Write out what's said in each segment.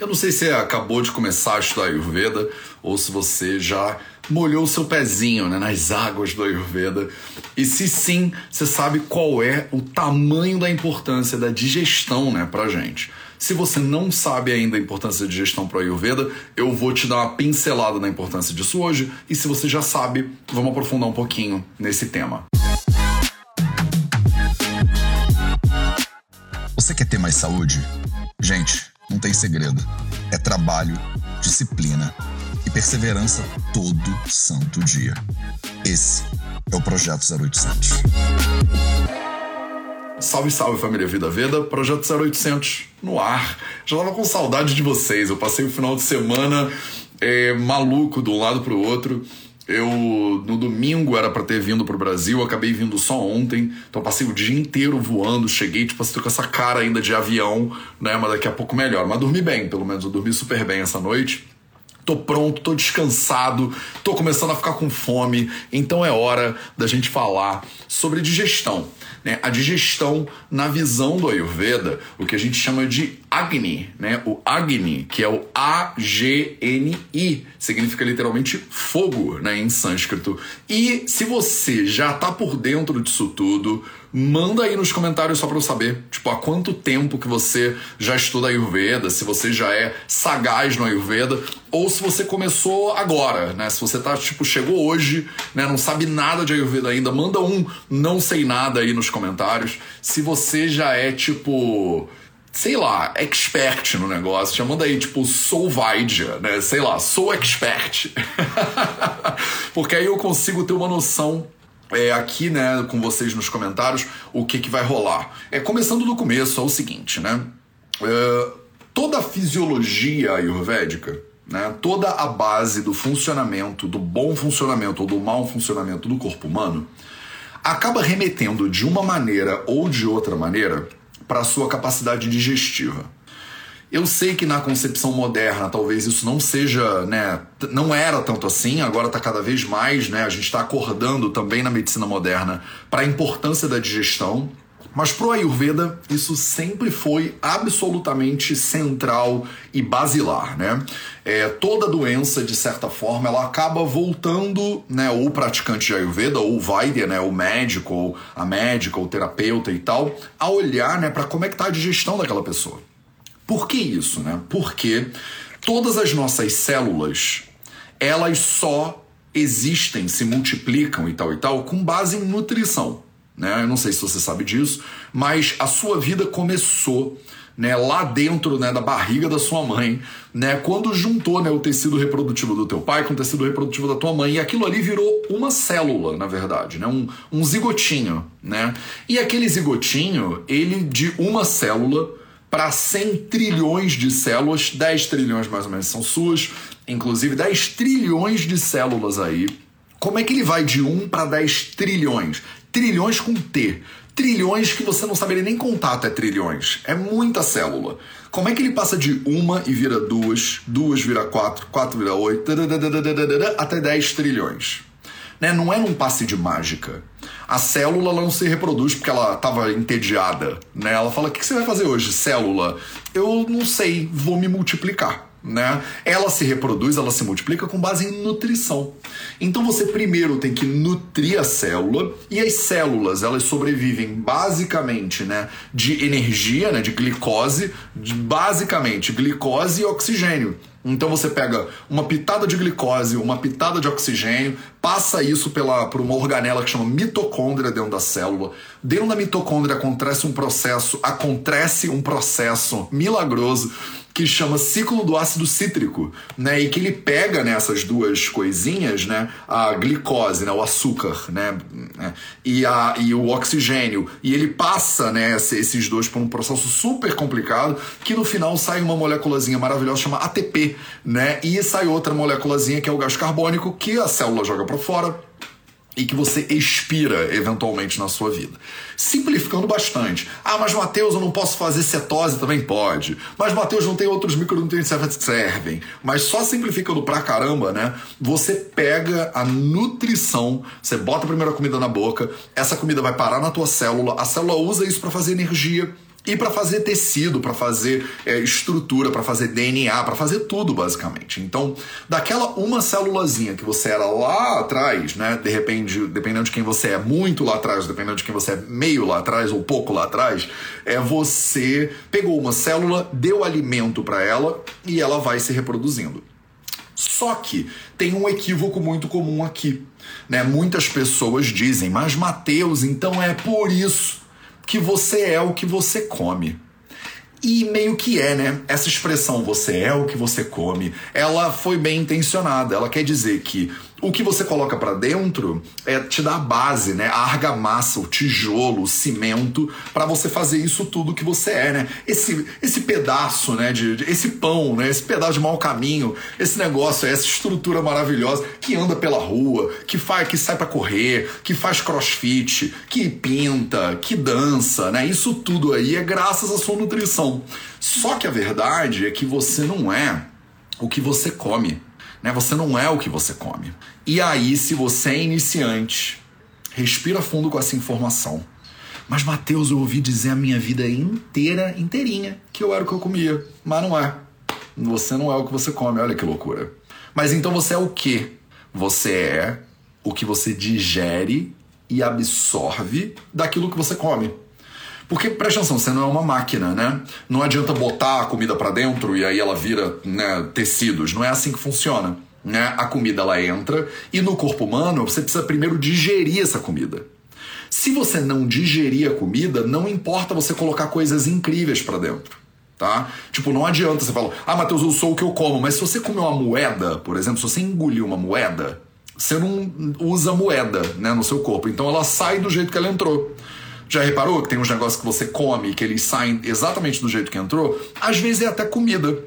Eu não sei se você acabou de começar a estudar Ayurveda ou se você já molhou seu pezinho né, nas águas do Ayurveda. E se sim, você sabe qual é o tamanho da importância da digestão né, pra gente. Se você não sabe ainda a importância da digestão para o Ayurveda, eu vou te dar uma pincelada na importância disso hoje. E se você já sabe, vamos aprofundar um pouquinho nesse tema. Você quer ter mais saúde? Gente, não tem segredo. É trabalho, disciplina e perseverança todo santo dia. Esse é o Projeto 0800. Salve, salve família Vida Veda, Projeto 0800 no ar. Já tava com saudade de vocês. Eu passei o final de semana é, maluco de um lado pro outro. Eu no domingo era para ter vindo pro Brasil, acabei vindo só ontem, então passei o dia inteiro voando, cheguei tipo assim, com essa cara ainda de avião, né, mas daqui a pouco melhor. Mas dormi bem, pelo menos eu dormi super bem essa noite. Tô pronto, tô descansado, tô começando a ficar com fome, então é hora da gente falar sobre digestão. Né? A digestão, na visão do Ayurveda, o que a gente chama de Agni, né? O Agni, que é o A-G-N-I, significa literalmente fogo, né, em sânscrito. E se você já tá por dentro disso tudo, manda aí nos comentários só para eu saber, tipo, há quanto tempo que você já estuda Ayurveda, se você já é sagaz no Ayurveda, ou se você começou agora, né? Se você tá, tipo, chegou hoje, né, não sabe nada de Ayurveda ainda, manda um não sei nada aí nos comentários. Se você já é, tipo, sei lá, expert no negócio, chamando aí, tipo, sou Vaidya, né? Sei lá, sou expert. Porque aí eu consigo ter uma noção é, aqui, né, com vocês nos comentários, o que, que vai rolar. É, começando do começo, é o seguinte, né? É, toda a fisiologia ayurvédica, né, toda a base do funcionamento, do bom funcionamento ou do mau funcionamento do corpo humano, acaba remetendo de uma maneira ou de outra maneira para a sua capacidade digestiva. Eu sei que na concepção moderna talvez isso não seja, né, não era tanto assim, agora está cada vez mais, né, a gente está acordando também na medicina moderna para a importância da digestão, mas pro Ayurveda isso sempre foi absolutamente central e basilar, né? É, toda doença, de certa forma, ela acaba voltando, né? O praticante de Ayurveda, ou o Vaidya, né? O médico, ou a médica, ou o terapeuta e tal, a olhar, né? Para como é que tá a digestão daquela pessoa. Por que isso, né? Porque todas as nossas células, elas só existem, se multiplicam e tal e tal, com base em nutrição. Né? Eu não sei se você sabe disso, mas a sua vida começou né, lá dentro né, da barriga da sua mãe, né, quando juntou né, o tecido reprodutivo do teu pai com o tecido reprodutivo da tua mãe, e aquilo ali virou uma célula, na verdade, né, um, um zigotinho. Né? E aquele zigotinho, ele de uma célula para 100 trilhões de células, 10 trilhões mais ou menos são suas, inclusive 10 trilhões de células aí. Como é que ele vai de 1 para 10 trilhões? Trilhões com T. Trilhões que você não saberia nem contar até trilhões. É muita célula. Como é que ele passa de uma e vira duas, duas vira quatro, quatro vira oito, até dez trilhões? Né? Não é num passe de mágica. A célula não se reproduz porque ela estava entediada. Né? Ela fala: o que você vai fazer hoje, célula? Eu não sei, vou me multiplicar né? Ela se reproduz, ela se multiplica com base em nutrição. Então você primeiro tem que nutrir a célula e as células elas sobrevivem basicamente, né, de energia, né, de glicose, de basicamente glicose e oxigênio. Então você pega uma pitada de glicose, uma pitada de oxigênio, passa isso pela, por uma organela que chama mitocôndria dentro da célula. Dentro da mitocôndria acontece um processo, acontece um processo milagroso que chama ciclo do ácido cítrico, né? E que ele pega nessas duas coisinhas, né? A glicose, né? O açúcar, né? E, a, e o oxigênio. E ele passa, né? Esses dois por um processo super complicado que no final sai uma moléculazinha maravilhosa chama ATP, né? E sai outra moléculazinha que é o gás carbônico que a célula joga para fora e que você expira eventualmente na sua vida. Simplificando bastante. Ah, mas Mateus, eu não posso fazer cetose? Também pode. Mas Mateus, não tem outros micronutrientes que servem. Mas só simplificando pra caramba, né? Você pega a nutrição, você bota a primeira comida na boca, essa comida vai parar na tua célula, a célula usa isso para fazer energia e para fazer tecido, para fazer é, estrutura, para fazer DNA, para fazer tudo basicamente. Então, daquela uma célulazinha que você era lá atrás, né? De repente, dependendo de quem você é, muito lá atrás, dependendo de quem você é, meio lá atrás ou pouco lá atrás, é você pegou uma célula, deu alimento para ela e ela vai se reproduzindo. Só que tem um equívoco muito comum aqui. Né? Muitas pessoas dizem, mas Mateus, então é por isso que você é o que você come. E meio que é, né? Essa expressão você é o que você come, ela foi bem intencionada. Ela quer dizer que o que você coloca para dentro é te dá a base, né? A argamassa, o tijolo, o cimento para você fazer isso tudo que você é, né? Esse esse pedaço, né, de, de, esse pão, né, esse pedaço de mau caminho, esse negócio, essa estrutura maravilhosa que anda pela rua, que faz que sai para correr, que faz crossfit, que pinta, que dança, né? Isso tudo aí é graças à sua nutrição. Só que a verdade é que você não é o que você come. Né? Você não é o que você come. E aí, se você é iniciante, respira fundo com essa informação. Mas, Mateus, eu ouvi dizer a minha vida inteira, inteirinha, que eu era o que eu comia. Mas não é. Você não é o que você come. Olha que loucura. Mas então você é o que? Você é o que você digere e absorve daquilo que você come. Porque, presta atenção, você não é uma máquina, né? Não adianta botar a comida para dentro e aí ela vira né, tecidos. Não é assim que funciona. Né? A comida ela entra e no corpo humano você precisa primeiro digerir essa comida. Se você não digerir a comida, não importa você colocar coisas incríveis para dentro. Tá? Tipo, não adianta você falar, ah, Matheus, eu sou o que eu como, mas se você comer uma moeda, por exemplo, se você engolir uma moeda, você não usa moeda né, no seu corpo. Então ela sai do jeito que ela entrou. Já reparou que tem uns negócios que você come que eles saem exatamente do jeito que entrou? Às vezes é até comida.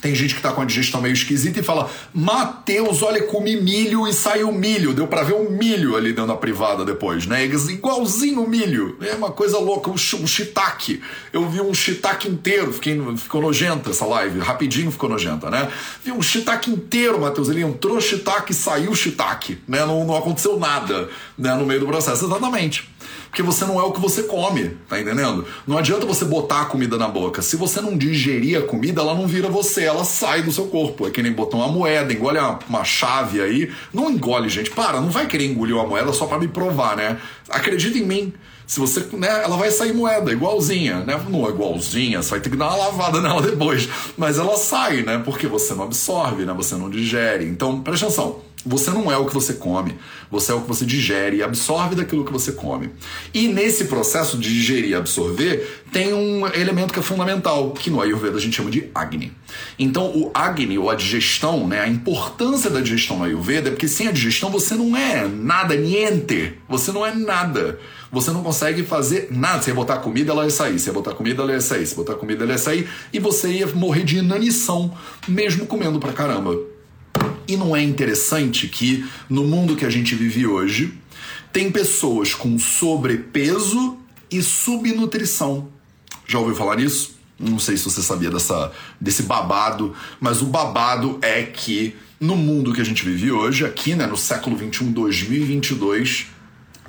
Tem gente que tá com a digestão meio esquisita e fala: Mateus, olha, comi milho e saiu milho. Deu para ver um milho ali dentro da privada depois, né? Igualzinho milho. É uma coisa louca, um, shiitake. Eu vi um shiitake inteiro, fiquei, ficou nojenta essa live, rapidinho ficou nojenta, né? Vi um shiitake inteiro, Mateus. Ele entrou shiitake e saiu shiitake, né? Não, não aconteceu nada né, no meio do processo. Exatamente. Porque você não é o que você come, tá entendendo? Não adianta você botar a comida na boca. Se você não digerir a comida, ela não vira você, ela sai do seu corpo. É que nem botar uma moeda, engole uma chave aí. Não engole, gente. Para, não vai querer engolir uma moeda só para me provar, né? Acredita em mim. Se você, né, ela vai sair moeda, igualzinha, né? Não é igualzinha, você vai ter que dar uma lavada nela depois. Mas ela sai, né? Porque você não absorve, né? Você não digere. Então, presta atenção. Você não é o que você come, você é o que você digere e absorve daquilo que você come. E nesse processo de digerir e absorver, tem um elemento que é fundamental, que no Ayurveda a gente chama de Agni. Então, o Agni, ou a digestão, né, a importância da digestão no Ayurveda é porque sem a digestão você não é nada, niente. Você não é nada. Você não consegue fazer nada. Você ia botar comida, ela ia sair. Você ia botar comida, ela ia sair. Se botar comida, ela ia sair. E você ia morrer de inanição, mesmo comendo pra caramba. E não é interessante que no mundo que a gente vive hoje, tem pessoas com sobrepeso e subnutrição. Já ouviu falar nisso? Não sei se você sabia dessa, desse babado, mas o babado é que no mundo que a gente vive hoje, aqui né, no século 21, 2022,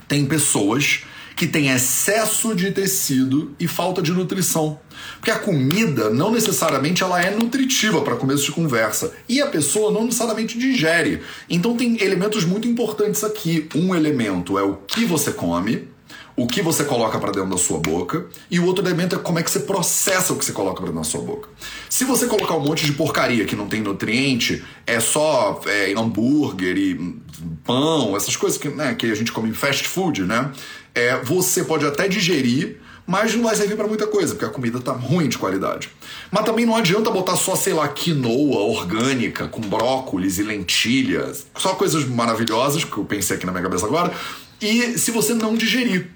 tem pessoas que tem excesso de tecido e falta de nutrição. Porque a comida não necessariamente ela é nutritiva para começo de conversa e a pessoa não necessariamente digere. Então tem elementos muito importantes aqui. Um elemento é o que você come, o que você coloca para dentro da sua boca, e o outro elemento é como é que você processa o que você coloca para dentro da sua boca. Se você colocar um monte de porcaria que não tem nutriente, é só é, hambúrguer e pão, essas coisas que, né, que a gente come em fast food, né? É, você pode até digerir, mas não vai servir para muita coisa, porque a comida tá ruim de qualidade. Mas também não adianta botar só, sei lá, quinoa orgânica com brócolis e lentilhas, só coisas maravilhosas que eu pensei aqui na minha cabeça agora, e se você não digerir.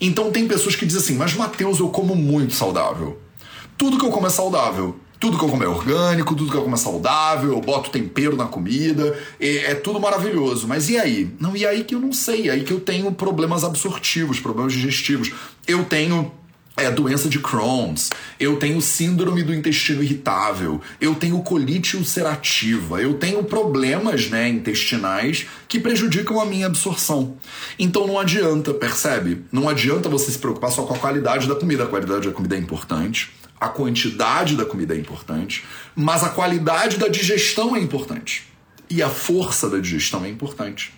Então tem pessoas que dizem assim: "Mas Mateus, eu como muito saudável. Tudo que eu como é saudável tudo que eu como é orgânico, tudo que eu como é saudável, eu boto tempero na comida, é, é, tudo maravilhoso. Mas e aí? Não, e aí que eu não sei, aí que eu tenho problemas absortivos, problemas digestivos. Eu tenho é doença de Crohn's, eu tenho síndrome do intestino irritável, eu tenho colite ulcerativa, eu tenho problemas né, intestinais que prejudicam a minha absorção. Então não adianta, percebe? Não adianta você se preocupar só com a qualidade da comida. A qualidade da comida é importante, a quantidade da comida é importante, mas a qualidade da digestão é importante. E a força da digestão é importante.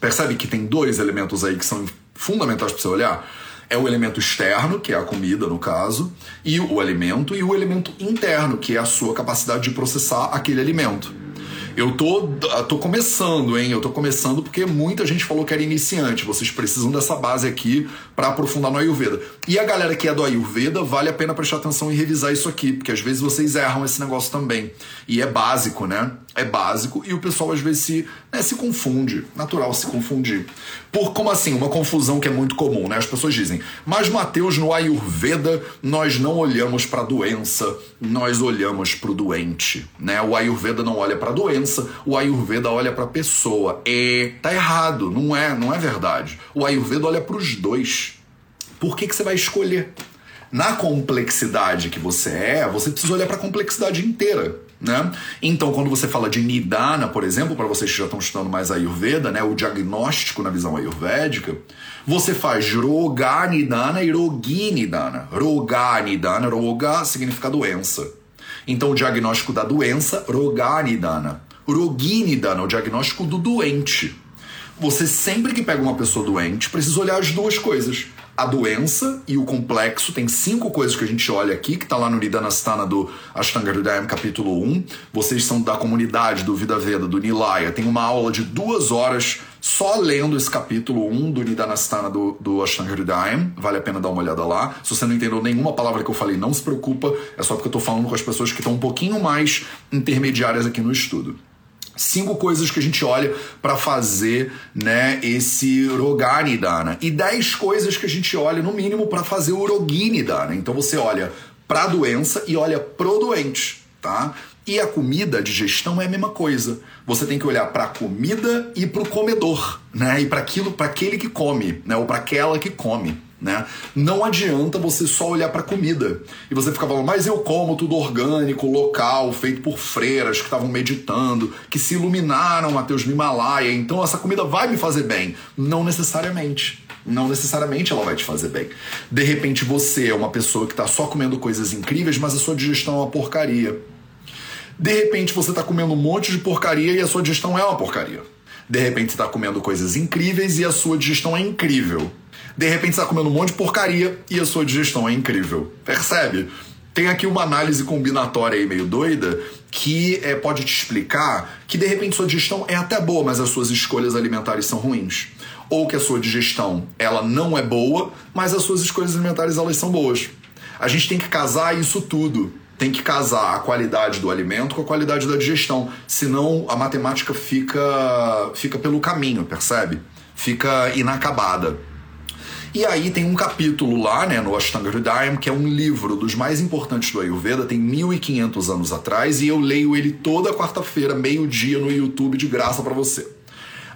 Percebe que tem dois elementos aí que são fundamentais para você olhar? é o elemento externo, que é a comida no caso, e o alimento, e o elemento interno, que é a sua capacidade de processar aquele alimento. Eu tô, tô começando, hein? Eu tô começando porque muita gente falou que era iniciante. Vocês precisam dessa base aqui para aprofundar no Ayurveda. E a galera que é do Ayurveda, vale a pena prestar atenção e revisar isso aqui, porque às vezes vocês erram esse negócio também. E é básico, né? É básico e o pessoal às vezes se, né, se confunde. Natural se confundir. Por como assim? Uma confusão que é muito comum, né? As pessoas dizem, mas Mateus, no Ayurveda, nós não olhamos para doença, nós olhamos para o doente, né? O Ayurveda não olha para doença, o Ayurveda olha para pessoa. E tá errado, não é, não é verdade. O Ayurveda olha para os dois. Por que, que você vai escolher? Na complexidade que você é, você precisa olhar para a complexidade inteira. Né? Então, quando você fala de Nidana, por exemplo, para vocês que já estão estudando mais Ayurveda, né, o diagnóstico na visão ayurvédica, você faz Roga Nidana e Rogi Nidana. Roga Nidana, Roga significa doença. Então, o diagnóstico da doença, Roga Nidana. Rogi Nidana, o diagnóstico do doente. Você sempre que pega uma pessoa doente, precisa olhar as duas coisas a doença e o complexo. Tem cinco coisas que a gente olha aqui, que está lá no Nidanastana do Ashtanga Hridayam, capítulo 1. Vocês são da comunidade do Vida Veda, do Nilaya. Tem uma aula de duas horas só lendo esse capítulo 1 do Nidanastana do, do Ashtanga Hridayam. Vale a pena dar uma olhada lá. Se você não entendeu nenhuma palavra que eu falei, não se preocupa. É só porque eu estou falando com as pessoas que estão um pouquinho mais intermediárias aqui no estudo cinco coisas que a gente olha para fazer né, esse Roganidana e dez coisas que a gente olha no mínimo para fazer o Roginidana. Então você olha para a doença e olha pro doente, tá? E a comida, a digestão é a mesma coisa. Você tem que olhar para a comida e para o comedor, né? E para aquilo, para aquele que come, né? Ou para aquela que come. Né? Não adianta você só olhar para comida e você ficar falando, mas eu como tudo orgânico, local, feito por freiras que estavam meditando, que se iluminaram, Mateus, no Himalaia, então essa comida vai me fazer bem. Não necessariamente. Não necessariamente ela vai te fazer bem. De repente você é uma pessoa que está só comendo coisas incríveis, mas a sua digestão é uma porcaria. De repente você está comendo um monte de porcaria e a sua digestão é uma porcaria. De repente você está comendo coisas incríveis e a sua digestão é incrível. De repente está comendo um monte de porcaria e a sua digestão é incrível. Percebe? Tem aqui uma análise combinatória aí meio doida que é, pode te explicar que de repente sua digestão é até boa, mas as suas escolhas alimentares são ruins. Ou que a sua digestão ela não é boa, mas as suas escolhas alimentares elas são boas. A gente tem que casar isso tudo. Tem que casar a qualidade do alimento com a qualidade da digestão. Senão a matemática fica, fica pelo caminho, percebe? Fica inacabada. E aí tem um capítulo lá, né, no Ashtanga Hridayam, que é um livro dos mais importantes do Ayurveda, tem 1500 anos atrás, e eu leio ele toda quarta-feira, meio-dia no YouTube de graça para você.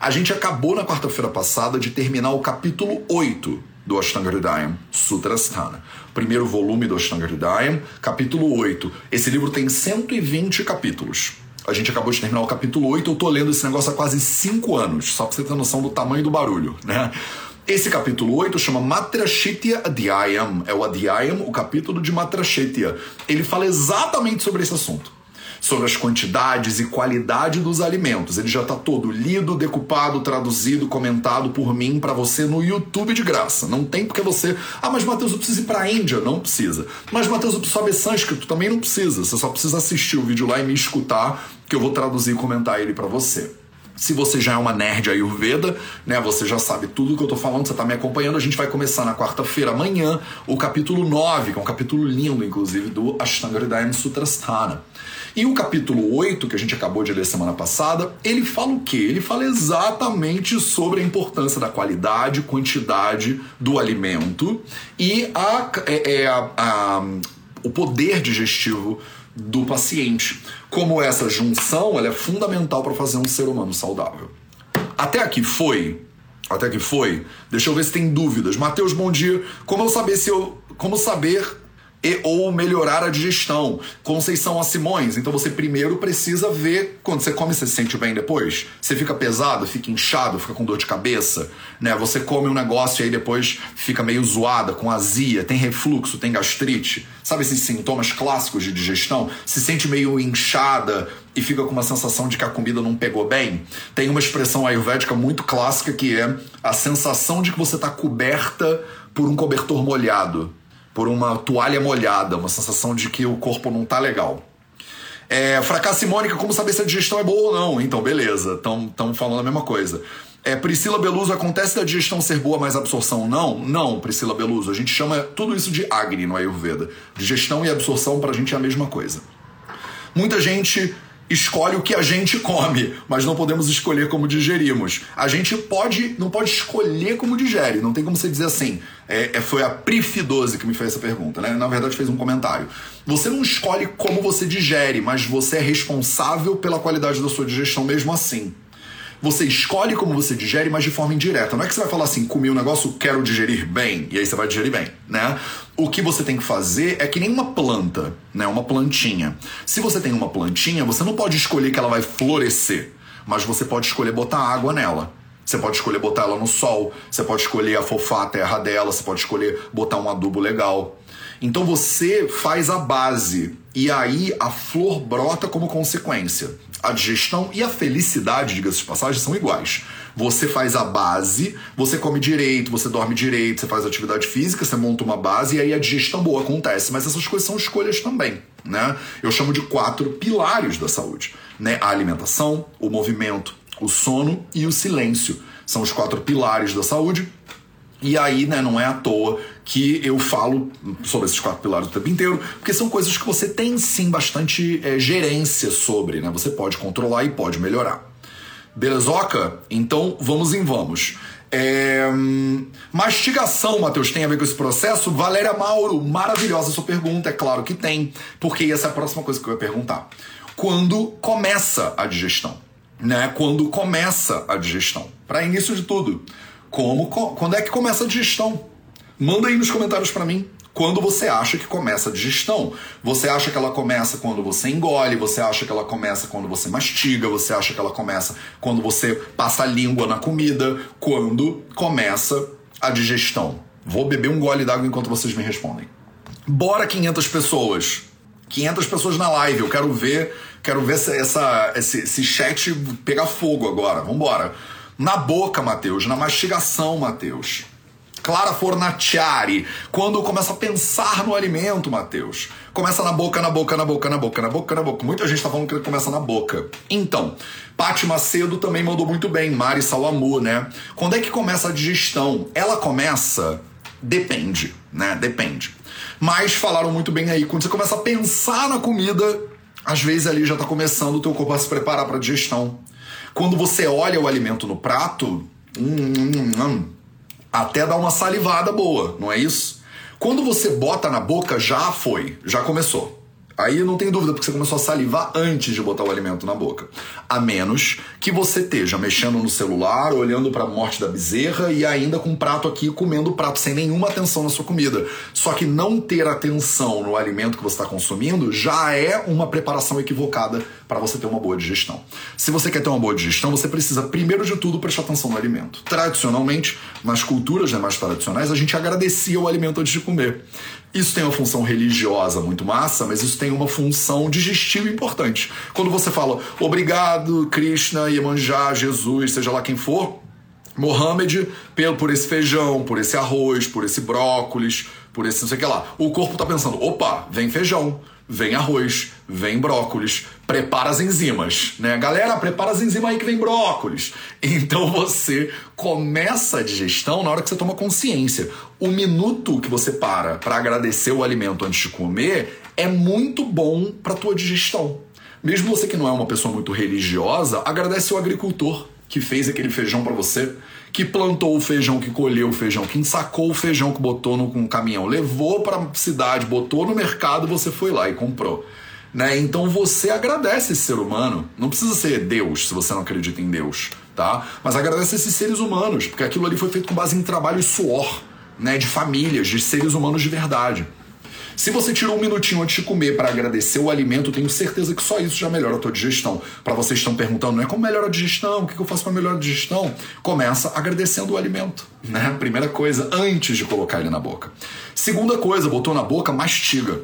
A gente acabou na quarta-feira passada de terminar o capítulo 8 do Ashtanga Hridayam, Sutrasthana. Primeiro volume do Ashtanga Hridayam, capítulo 8. Esse livro tem 120 capítulos. A gente acabou de terminar o capítulo 8, eu tô lendo esse negócio há quase 5 anos, só pra você ter noção do tamanho do barulho, né? Esse capítulo 8 chama Matrashitya Adhyayam. É o Adhyayam, o capítulo de Matrashitya. Ele fala exatamente sobre esse assunto. Sobre as quantidades e qualidade dos alimentos. Ele já está todo lido, decupado, traduzido, comentado por mim para você no YouTube de graça. Não tem porque você. Ah, mas Matheus, eu preciso ir para a Índia. Não precisa. Mas Matheus, eu preciso saber sânscrito. Também não precisa. Você só precisa assistir o vídeo lá e me escutar, que eu vou traduzir e comentar ele para você. Se você já é uma nerd Ayurveda, né, você já sabe tudo que eu tô falando, você tá me acompanhando, a gente vai começar na quarta-feira, amanhã, o capítulo 9, que é um capítulo lindo, inclusive, do Ashtanga Hridayam Sutrasthana. E o capítulo 8, que a gente acabou de ler semana passada, ele fala o quê? Ele fala exatamente sobre a importância da qualidade, quantidade do alimento e a, é, é a, a, o poder digestivo do paciente. Como essa junção ela é fundamental para fazer um ser humano saudável. Até aqui foi? Até aqui foi? Deixa eu ver se tem dúvidas. Mateus, bom dia. Como eu saber se eu como saber e ou melhorar a digestão. Conceição a Simões. Então você primeiro precisa ver quando você come, você se sente bem depois. Você fica pesado, fica inchado, fica com dor de cabeça, né? Você come um negócio e aí depois fica meio zoada, com azia, tem refluxo, tem gastrite. Sabe esses sintomas clássicos de digestão? Se sente meio inchada e fica com uma sensação de que a comida não pegou bem. Tem uma expressão ayurvédica muito clássica que é a sensação de que você está coberta por um cobertor molhado por uma toalha molhada, uma sensação de que o corpo não tá legal. É, fracasso Mônica, como saber se a digestão é boa ou não? Então, beleza, estamos falando a mesma coisa. É, Priscila Beluso, acontece da digestão ser boa, mas absorção não? Não, Priscila Beluso. A gente chama tudo isso de Agni no Ayurveda. Digestão e absorção pra gente é a mesma coisa. Muita gente escolhe o que a gente come, mas não podemos escolher como digerimos. A gente pode, não pode escolher como digere, não tem como você dizer assim. É, é, foi a Prif12 que me fez essa pergunta, né? Na verdade, fez um comentário. Você não escolhe como você digere, mas você é responsável pela qualidade da sua digestão mesmo assim. Você escolhe como você digere, mas de forma indireta. Não é que você vai falar assim, comi um negócio, quero digerir bem, e aí você vai digerir bem, né? O que você tem que fazer é que nem uma planta, né? Uma plantinha. Se você tem uma plantinha, você não pode escolher que ela vai florescer, mas você pode escolher botar água nela. Você pode escolher botar ela no sol, você pode escolher afofar a terra dela, você pode escolher botar um adubo legal. Então você faz a base e aí a flor brota como consequência a digestão e a felicidade, diga-se de passagem, são iguais. Você faz a base, você come direito, você dorme direito, você faz atividade física, você monta uma base e aí a digestão boa acontece. Mas essas coisas são escolhas também, né? Eu chamo de quatro pilares da saúde, né? A alimentação, o movimento, o sono e o silêncio. São os quatro pilares da saúde e aí, né, não é à toa que eu falo sobre esses quatro pilares o tempo inteiro, porque são coisas que você tem sim bastante é, gerência sobre, né? Você pode controlar e pode melhorar. Belezoca? Então vamos em vamos. É... Mastigação, Matheus, tem a ver com esse processo? Valéria Mauro, maravilhosa sua pergunta, é claro que tem, porque essa é a próxima coisa que eu ia perguntar. Quando começa a digestão? Né? Quando começa a digestão? Para início de tudo, como, quando é que começa a digestão? Manda aí nos comentários para mim. Quando você acha que começa a digestão? Você acha que ela começa quando você engole? Você acha que ela começa quando você mastiga? Você acha que ela começa quando você passa a língua na comida? Quando começa a digestão? Vou beber um gole d'água enquanto vocês me respondem. Bora 500 pessoas. 500 pessoas na live. Eu quero ver, quero ver essa, essa esse, esse chat pegar fogo agora. Vambora. Na boca, Mateus, na mastigação, Mateus. Clara Fornaciari, quando começa a pensar no alimento, Mateus. Começa na boca, na boca, na boca, na boca, na boca, na boca. Muita gente está falando que ele começa na boca. Então, Paty Macedo também mandou muito bem, Mari Salamu, né? Quando é que começa a digestão? Ela começa. Depende, né? Depende. Mas falaram muito bem aí, quando você começa a pensar na comida, às vezes ali já está começando o teu corpo a se preparar para a digestão. Quando você olha o alimento no prato, hum, hum, hum, até dá uma salivada boa, não é isso? Quando você bota na boca, já foi, já começou. Aí não tem dúvida, porque você começou a salivar antes de botar o alimento na boca. A menos que você esteja mexendo no celular, olhando para a morte da bezerra e ainda com o prato aqui comendo o prato sem nenhuma atenção na sua comida. Só que não ter atenção no alimento que você está consumindo já é uma preparação equivocada para você ter uma boa digestão. Se você quer ter uma boa digestão, você precisa, primeiro de tudo, prestar atenção no alimento. Tradicionalmente, nas culturas né, mais tradicionais, a gente agradecia o alimento antes de comer. Isso tem uma função religiosa muito massa, mas isso tem uma função digestiva importante. Quando você fala obrigado, Krishna, Iemanjá, Jesus, seja lá quem for, Mohamed, por esse feijão, por esse arroz, por esse brócolis, por esse não sei o que lá. O corpo tá pensando, opa, vem feijão, vem arroz, vem brócolis, prepara as enzimas, né? Galera, prepara as enzimas aí que vem brócolis. Então você começa a digestão na hora que você toma consciência. O minuto que você para para agradecer o alimento antes de comer é muito bom para tua digestão. Mesmo você que não é uma pessoa muito religiosa, agradece o agricultor que fez aquele feijão para você que plantou o feijão, que colheu o feijão, que ensacou o feijão, que botou no um caminhão, levou para a cidade, botou no mercado, você foi lá e comprou. Né? Então você agradece esse ser humano. Não precisa ser Deus se você não acredita em Deus, tá? Mas agradece esses seres humanos, porque aquilo ali foi feito com base em trabalho e suor. né, de famílias, de seres humanos de verdade. Se você tirou um minutinho antes de comer para agradecer o alimento, tenho certeza que só isso já melhora a tua digestão. Para vocês estão perguntando, não é como melhora a digestão? O que eu faço para melhorar a digestão? Começa agradecendo o alimento, né? Primeira coisa, antes de colocar ele na boca. Segunda coisa, botou na boca, mastiga.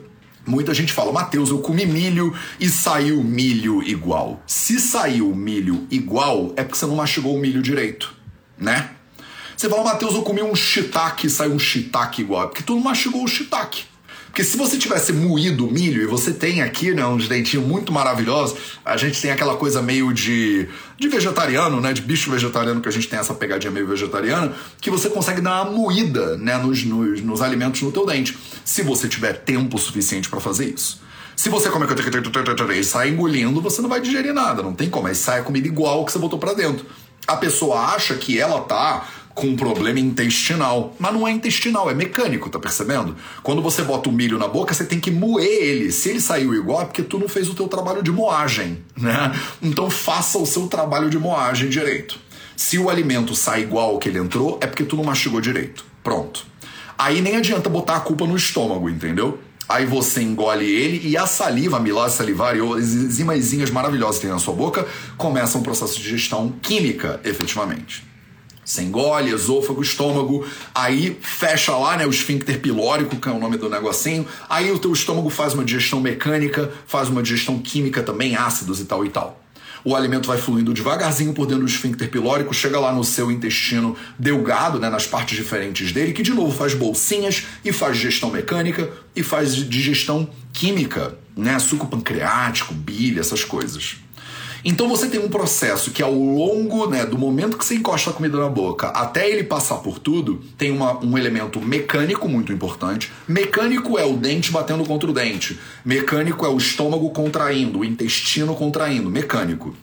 Muita gente fala, Mateus, eu comi milho e saiu milho igual. Se saiu milho igual, é porque você não mastigou o milho direito, né? Você fala, Mateus, eu comi um shiitake e saiu um shiitake igual. É porque tu não mastigou o shiitake. Porque se você tivesse moído o milho, e você tem aqui, né, uns dentinhos muito maravilhosos, a gente tem aquela coisa meio de, de vegetariano, né, de bicho vegetariano, que a gente tem essa pegadinha meio vegetariana, que você consegue dar uma moída, né, nos, nos, nos alimentos no teu dente, se você tiver tempo suficiente para fazer isso. Se você come e sai engolindo, você não vai digerir nada, não tem como, aí sai a comida igual que você botou para dentro. A pessoa acha que ela tá com um problema intestinal. Mas não é intestinal, é mecânico, tá percebendo? Quando você bota o milho na boca, você tem que moer ele. Se ele saiu igual, é porque tu não fez o teu trabalho de moagem, né? Então faça o seu trabalho de moagem direito. Se o alimento sai igual ao que ele entrou, é porque tu não mastigou direito. Pronto. Aí nem adianta botar a culpa no estômago, entendeu? Aí você engole ele e a saliva, a milase salivar e as enzimazinhas maravilhosas que tem na sua boca começam um processo de digestão química, efetivamente. Você engole, esôfago, estômago, aí fecha lá, né, o esfíncter pilórico, que é o nome do negocinho. Aí o teu estômago faz uma digestão mecânica, faz uma digestão química também, ácidos e tal e tal. O alimento vai fluindo devagarzinho por dentro do esfíncter pilórico, chega lá no seu intestino delgado, né, nas partes diferentes dele, que de novo faz bolsinhas e faz digestão mecânica e faz digestão química, né, suco pancreático, bile, essas coisas. Então você tem um processo que ao longo né, do momento que você encosta a comida na boca até ele passar por tudo, tem uma, um elemento mecânico muito importante. Mecânico é o dente batendo contra o dente. Mecânico é o estômago contraindo, o intestino contraindo. Mecânico.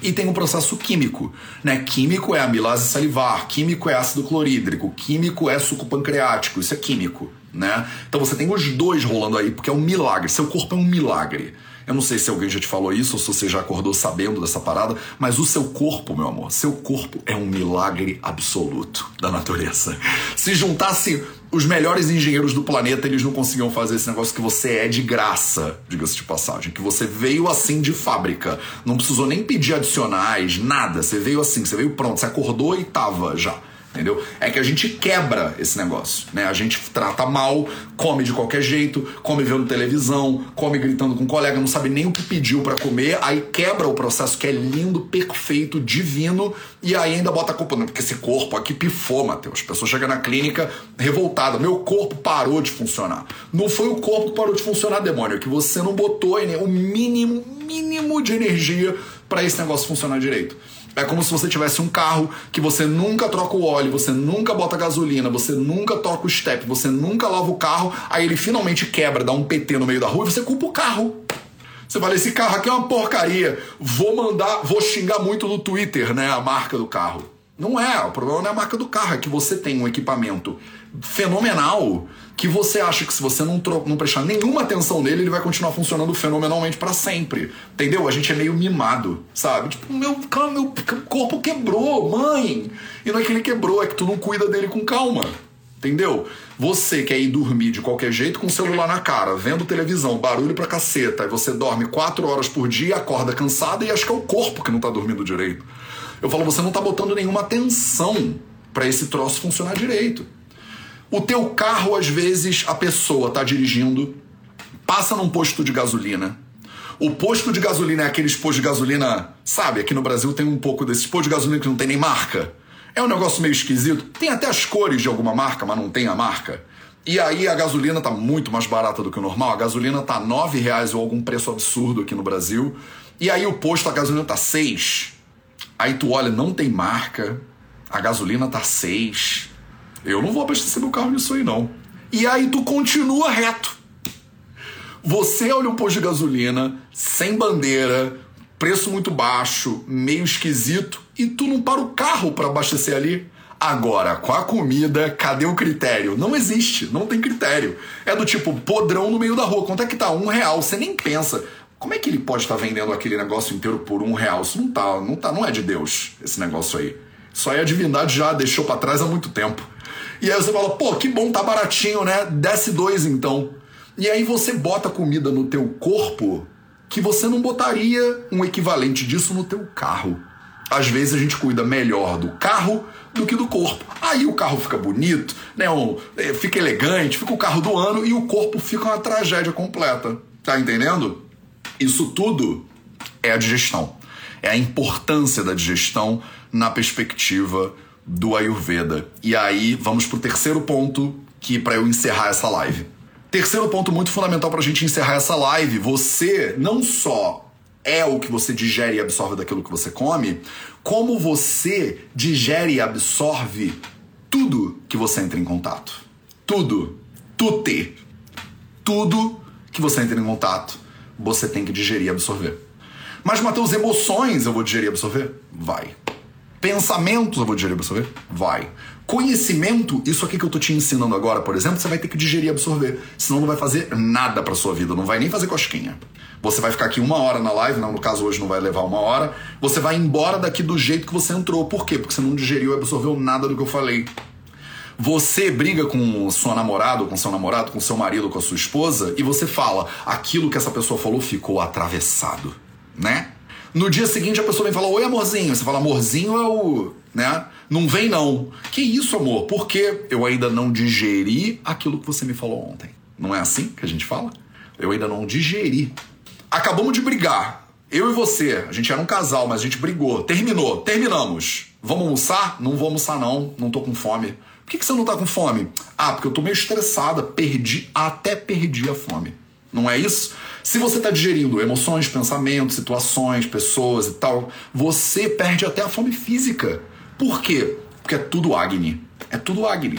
E tem um processo químico, né? Químico é amilase salivar, químico é ácido clorídrico, químico é suco pancreático, isso é químico, né? Então você tem os dois rolando aí, porque é um milagre, seu corpo é um milagre. Eu não sei se alguém já te falou isso ou se você já acordou sabendo dessa parada, mas o seu corpo, meu amor, seu corpo é um milagre absoluto da natureza. Se juntasse os melhores engenheiros do planeta, eles não conseguiam fazer esse negócio que você é de graça, diga-se de passagem, que você veio assim de fábrica, não precisou nem pedir adicionais, nada, você veio assim, você veio pronto, você acordou e tava já entendeu? É que a gente quebra esse negócio, né? A gente trata mal, come de qualquer jeito, come vendo televisão, come gritando com um colega, não sabe nem o que pediu para comer, aí quebra o processo que é lindo, perfeito, divino, e aí ainda bota a culpa, não, porque esse corpo aqui pifou, Matheus. A pessoa chega na clínica revoltada, meu corpo parou de funcionar. Não foi o corpo que parou de funcionar, demônio, é que você não botou o mínimo, mínimo de energia para esse negócio funcionar direito. É como se você tivesse um carro que você nunca troca o óleo, você nunca bota gasolina, você nunca toca o step, você nunca lava o carro, aí ele finalmente quebra, dá um PT no meio da rua e você culpa o carro. Você fala, esse carro aqui é uma porcaria. Vou mandar, vou xingar muito no Twitter, né, a marca do carro. Não é, o problema não é a marca do carro, é que você tem um equipamento fenomenal que você acha que se você não, não prestar nenhuma atenção nele, ele vai continuar funcionando fenomenalmente para sempre. Entendeu? A gente é meio mimado, sabe? Tipo, meu, meu corpo quebrou, mãe! E não é que ele quebrou, é que tu não cuida dele com calma. Entendeu? Você quer ir dormir de qualquer jeito com o celular na cara, vendo televisão, barulho pra caceta, e você dorme quatro horas por dia, acorda cansada e acha que é o corpo que não tá dormindo direito. Eu falo, você não tá botando nenhuma atenção para esse troço funcionar direito. O teu carro, às vezes, a pessoa tá dirigindo, passa num posto de gasolina. O posto de gasolina é aqueles postos de gasolina, sabe? Aqui no Brasil tem um pouco desses postos de gasolina que não tem nem marca. É um negócio meio esquisito. Tem até as cores de alguma marca, mas não tem a marca. E aí a gasolina tá muito mais barata do que o normal. A gasolina tá nove reais ou algum preço absurdo aqui no Brasil. E aí o posto a gasolina tá seis. Aí tu olha, não tem marca. A gasolina tá seis. Eu não vou abastecer meu carro nisso aí, não. E aí tu continua reto. Você olha um posto de gasolina, sem bandeira, preço muito baixo, meio esquisito, e tu não para o carro para abastecer ali. Agora, com a comida, cadê o critério? Não existe, não tem critério. É do tipo podrão no meio da rua. Quanto é que tá? Um real. Você nem pensa. Como é que ele pode estar tá vendendo aquele negócio inteiro por um real? Isso não tá, não tá, não é de Deus, esse negócio aí. Isso aí a divindade já deixou para trás há muito tempo. E aí você fala, pô, que bom, tá baratinho, né? Desce dois então. E aí você bota comida no teu corpo que você não botaria um equivalente disso no teu carro. Às vezes a gente cuida melhor do carro do que do corpo. Aí o carro fica bonito, né? É, fica elegante, fica o carro do ano e o corpo fica uma tragédia completa. Tá entendendo? Isso tudo é a digestão. É a importância da digestão na perspectiva do Ayurveda. E aí vamos pro terceiro ponto que para eu encerrar essa live. Terceiro ponto muito fundamental para a gente encerrar essa live: você não só é o que você digere e absorve daquilo que você come, como você digere e absorve tudo que você entra em contato. Tudo. Tudo. Tudo que você entra em contato, você tem que digerir e absorver. Mas, Matheus, emoções eu vou digerir e absorver? Vai. Pensamentos eu vou digerir e absorver? Vai. Conhecimento, isso aqui que eu tô te ensinando agora, por exemplo, você vai ter que digerir e absorver. Senão não vai fazer nada pra sua vida, não vai nem fazer cosquinha. Você vai ficar aqui uma hora na live, não, no caso hoje não vai levar uma hora. Você vai embora daqui do jeito que você entrou. Por quê? Porque você não digeriu e absorveu nada do que eu falei. Você briga com sua namorada, com seu namorado, com seu marido, com a sua esposa e você fala, aquilo que essa pessoa falou ficou atravessado, né? No dia seguinte a pessoa vem falar, oi amorzinho. Você fala, amorzinho é o. né? Não vem não. Que isso, amor? Porque eu ainda não digeri aquilo que você me falou ontem. Não é assim que a gente fala? Eu ainda não digeri. Acabamos de brigar. Eu e você, a gente era um casal, mas a gente brigou. Terminou, terminamos. Vamos almoçar? Não vou almoçar, não. Não tô com fome. Por que, que você não tá com fome? Ah, porque eu tô meio estressada, perdi, até perdi a fome. Não é isso? Se você está digerindo emoções, pensamentos, situações, pessoas e tal, você perde até a fome física. Por quê? Porque é tudo Agni. É tudo Agni.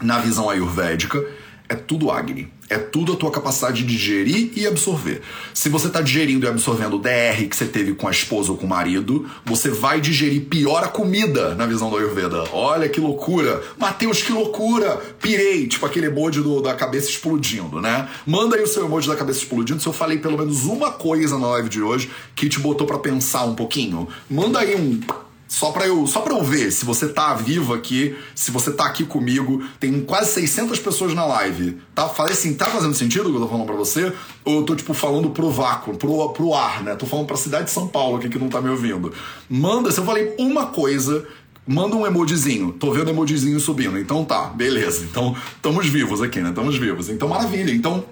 Na visão ayurvédica, é tudo Agni. É tudo a tua capacidade de digerir e absorver. Se você está digerindo e absorvendo o DR que você teve com a esposa ou com o marido, você vai digerir pior a comida na visão do Ayurveda. Olha que loucura! Mateus, que loucura! Pirei, tipo aquele emoji do, da cabeça explodindo, né? Manda aí o seu emoji da cabeça explodindo se eu falei pelo menos uma coisa na live de hoje que te botou para pensar um pouquinho. Manda aí um só para eu, só para eu ver se você tá vivo aqui, se você tá aqui comigo. Tem quase 600 pessoas na live. Tá, falei assim, tá fazendo sentido o que eu tô falando para você? Ou eu tô tipo falando pro vácuo, pro, pro ar, né? Tô falando pra cidade de São Paulo aqui que não tá me ouvindo. Manda, se eu falei uma coisa, manda um emojizinho. Tô vendo emojizinho subindo. Então tá, beleza. Então, estamos vivos aqui, né? Estamos vivos. Então, maravilha. Então,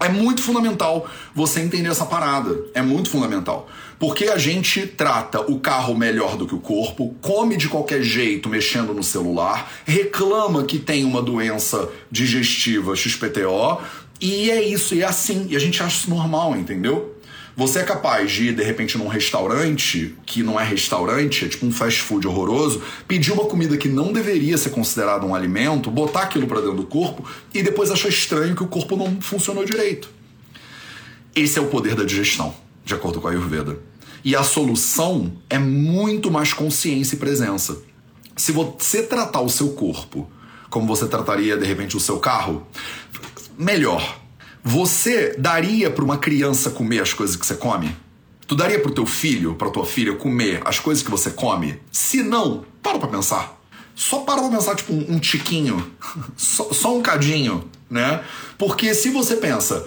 é muito fundamental você entender essa parada. É muito fundamental. Porque a gente trata o carro melhor do que o corpo, come de qualquer jeito mexendo no celular, reclama que tem uma doença digestiva XPTO, e é isso, e é assim. E a gente acha isso normal, entendeu? Você é capaz de de repente, num restaurante, que não é restaurante, é tipo um fast food horroroso, pedir uma comida que não deveria ser considerada um alimento, botar aquilo para dentro do corpo e depois achar estranho que o corpo não funcionou direito. Esse é o poder da digestão, de acordo com a Ayurveda. E a solução é muito mais consciência e presença. Se você tratar o seu corpo como você trataria de repente o seu carro, melhor. Você daria para uma criança comer as coisas que você come? Tu daria para o teu filho, para tua filha comer as coisas que você come? Se não, para para pensar. Só para pra pensar, tipo, um, um tiquinho. só, só um cadinho, né? Porque se você pensa,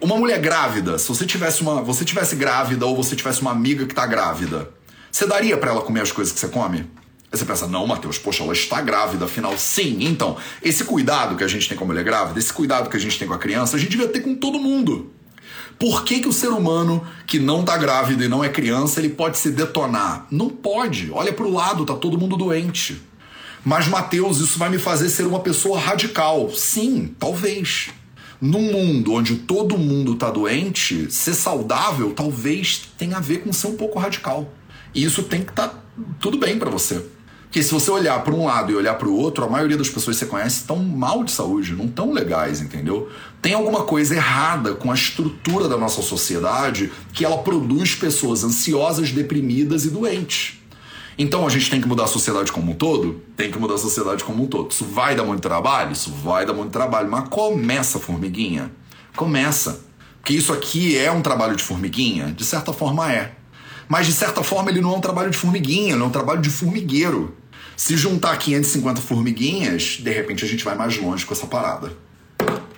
uma mulher grávida, se você tivesse uma, você tivesse grávida ou você tivesse uma amiga que tá grávida, você daria para ela comer as coisas que você come? Aí você pensa, não, Matheus, poxa, ela está grávida, afinal, sim. Então, esse cuidado que a gente tem com a mulher grávida, esse cuidado que a gente tem com a criança, a gente devia ter com todo mundo. Por que, que o ser humano que não tá grávido e não é criança, ele pode se detonar? Não pode. Olha pro lado, tá todo mundo doente. Mas, Mateus, isso vai me fazer ser uma pessoa radical. Sim, talvez num mundo onde todo mundo tá doente, ser saudável talvez tenha a ver com ser um pouco radical. E isso tem que estar tá tudo bem para você. Porque se você olhar para um lado e olhar para o outro, a maioria das pessoas que você conhece estão mal de saúde, não estão legais, entendeu? Tem alguma coisa errada com a estrutura da nossa sociedade que ela produz pessoas ansiosas, deprimidas e doentes. Então a gente tem que mudar a sociedade como um todo? Tem que mudar a sociedade como um todo. Isso vai dar muito trabalho? Isso vai dar muito trabalho. Mas começa, formiguinha. Começa. Porque isso aqui é um trabalho de formiguinha? De certa forma é. Mas de certa forma ele não é um trabalho de formiguinha, ele é um trabalho de formigueiro. Se juntar 550 formiguinhas, de repente a gente vai mais longe com essa parada.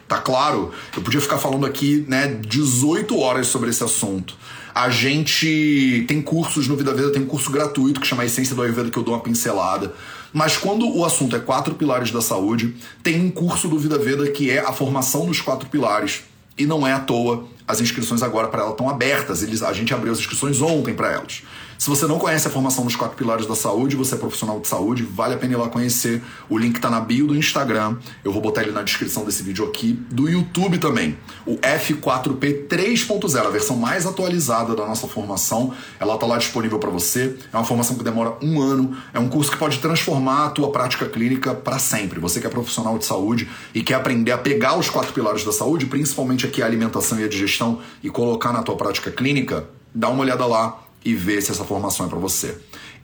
Tá claro? Eu podia ficar falando aqui, né, 18 horas sobre esse assunto. A gente tem cursos no Vida Veda, tem um curso gratuito que chama a Essência do Ayurveda que eu dou uma pincelada. Mas quando o assunto é quatro pilares da saúde, tem um curso do Vida Veda que é a formação dos quatro pilares. E não é à toa, as inscrições agora para ela estão abertas. Eles, a gente abriu as inscrições ontem para elas. Se você não conhece a formação dos quatro pilares da saúde, você é profissional de saúde, vale a pena ir lá conhecer. O link está na bio do Instagram. Eu vou botar ele na descrição desse vídeo aqui. Do YouTube também. O F4P 3.0, a versão mais atualizada da nossa formação. Ela está lá disponível para você. É uma formação que demora um ano. É um curso que pode transformar a tua prática clínica para sempre. Você que é profissional de saúde e quer aprender a pegar os quatro pilares da saúde, principalmente aqui a alimentação e a digestão, e colocar na tua prática clínica, dá uma olhada lá e ver se essa formação é para você.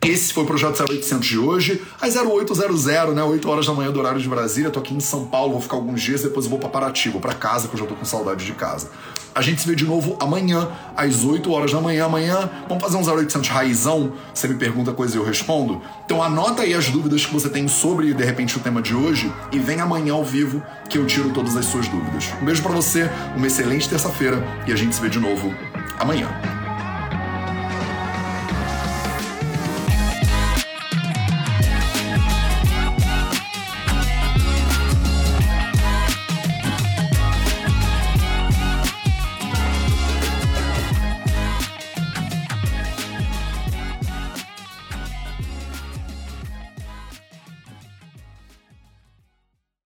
Esse foi o projeto 0800 de hoje, às 0800, né? 8 horas da manhã do horário de Brasília. Tô aqui em São Paulo, vou ficar alguns dias, depois eu vou para Paraty, vou para casa, que eu já tô com saudade de casa. A gente se vê de novo amanhã, às 8 horas da manhã. Amanhã, vamos fazer um 0800 raizão? Você me pergunta coisa e eu respondo. Então anota aí as dúvidas que você tem sobre, de repente, o tema de hoje e vem amanhã ao vivo que eu tiro todas as suas dúvidas. Um beijo para você, uma excelente terça-feira e a gente se vê de novo amanhã.